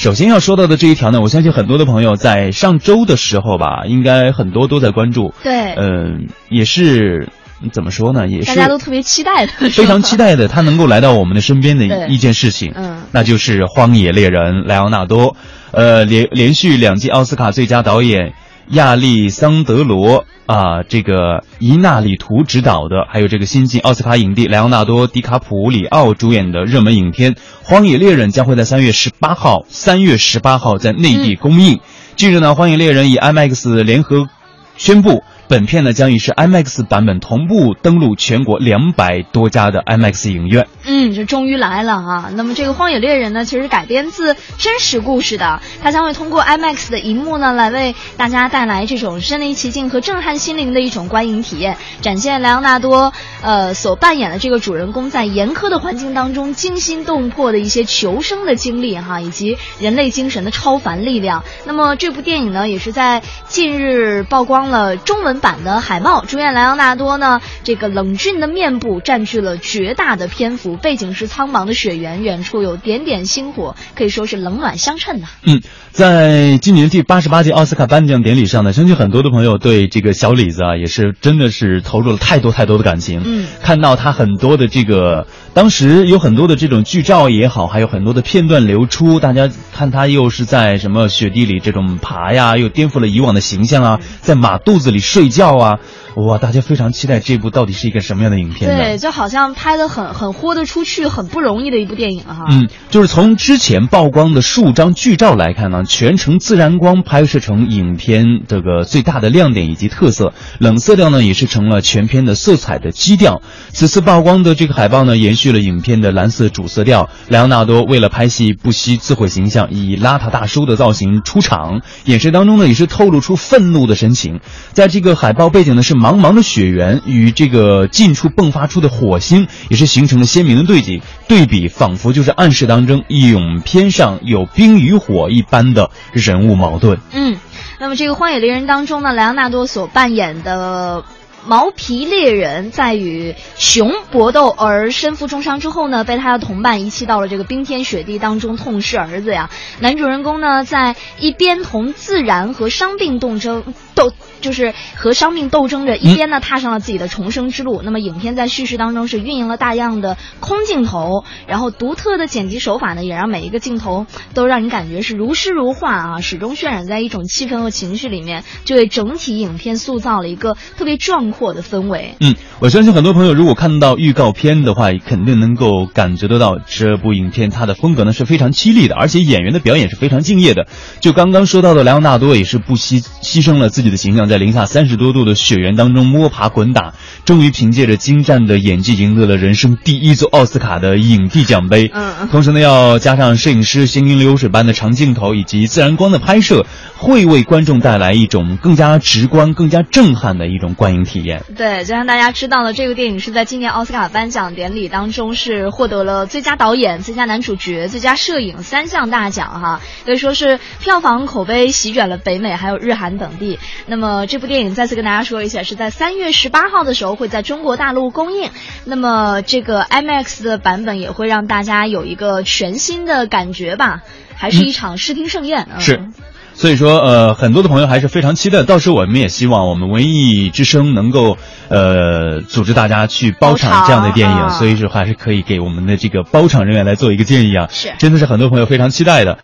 首先要说到的这一条呢，我相信很多的朋友在上周的时候吧，应该很多都在关注。对，嗯，也是怎么说呢，也是大家都特别期待的，非常期待的，他能够来到我们的身边的一件事情，嗯。那就是《荒野猎人》莱昂纳多，呃，连连续两届奥斯卡最佳导演亚历桑德罗啊，这个伊纳里图执导的，还有这个新晋奥斯卡影帝莱昂纳多·迪卡普里奥主演的热门影片《荒野猎人》将会在三月十八号，三月十八号在内地公映。近日呢，《荒野猎人》以 IMAX 联合宣布，本片呢将以是 IMAX 版本同步登陆全国两百多家的 IMAX 影院。嗯，这终于来了啊！那么这个《荒野猎人》呢，其实改编自真实故事的，它将会通过 IMAX 的荧幕呢，来为大家带来这种身临其境和震撼心灵的一种观影体验，展现莱昂纳多呃所扮演的这个主人公在严苛的环境当中惊心动魄的一些求生的经历哈，以及人类精神的超凡力量。那么这部电影呢，也是在近日曝光了中文版的海报，主演莱昂纳多呢，这个冷峻的面部占据了绝大的篇幅，背景是苍茫的雪原，远处有点点星火，可以说是冷暖相衬呐、嗯，在今年第八十八届奥斯卡颁奖典礼上呢，相信很多的朋友对这个小李子啊，也是真的是投入了太多太多的感情。看到他很多的这个，当时有很多的这种剧照也好，还有很多的片段流出，大家看他又是在什么雪地里这种爬呀，又颠覆了以往的形象啊，在马肚子里睡觉啊，哇，大家非常期待这部到底是一个什么样的影片？对，就好像拍的很很豁得出去，很不容易的一部电影哈。嗯，就是从之前曝光的数张剧照来看呢，全程自然光拍摄成影片这个最大的亮点以及特色，冷色调呢也是成了全片的色彩的基调。此次曝光的这个海报呢，延续了影片的蓝色主色调。莱昂纳多为了拍戏不惜自毁形象，以邋遢大叔的造型出场，眼神当中呢也是透露出愤怒的神情。在这个海报背景呢是茫茫的雪原，与这个近处迸发出的火星也是形成了鲜明的对比，对比仿佛就是暗示当中影片上有冰与火一般的人物矛盾。嗯，那么这个《荒野猎人》当中呢，莱昂纳多所扮演的。毛皮猎人在与熊搏斗而身负重伤之后呢，被他的同伴遗弃到了这个冰天雪地当中，痛失儿子呀。男主人公呢，在一边同自然和伤病斗争斗，就是和伤病斗争着，一边呢踏上了自己的重生之路。那么影片在叙事当中是运营了大量的空镜头，然后独特的剪辑手法呢，也让每一个镜头都让你感觉是如诗如画啊，始终渲染在一种气氛和情绪里面，就为整体影片塑造了一个特别壮阔的氛围。嗯，我相信很多朋友如果看到预告片的话，肯定能够感觉得到这部影片它的风格呢是非常凄厉的，而且演员的表演是非常敬业的。就刚刚说到的莱昂纳多也是不惜牺牲了自己的形象，在零下三十多度的雪原当中摸爬滚打，终于凭借着精湛的演技赢得了人生第一座奥斯卡的影帝奖杯。嗯嗯同时呢，要加上摄影师行云流水般的长镜头以及自然光的拍摄，会为观众带来一种更加直观、更加震撼的一种观影体验。对，就像大家知道了，这个电影是在今年奥斯卡颁奖典礼当中是获得了最佳导演、最佳男主角、最佳摄影三项大奖哈，可以说是票房口碑席卷了北美还有日韩等地。那么这部电影再次跟大家说一下，是在三月十八号的时候会在中国大陆公映。那么这个 IMAX 的版本也会让大家有一个全新的感觉吧，还是一场视听盛宴。嗯、是。所以说，呃，很多的朋友还是非常期待。到时候我们也希望我们文艺之声能够，呃，组织大家去包场这样的电影。啊所以说，还是可以给我们的这个包场人员来做一个建议啊。是真的是很多朋友非常期待的。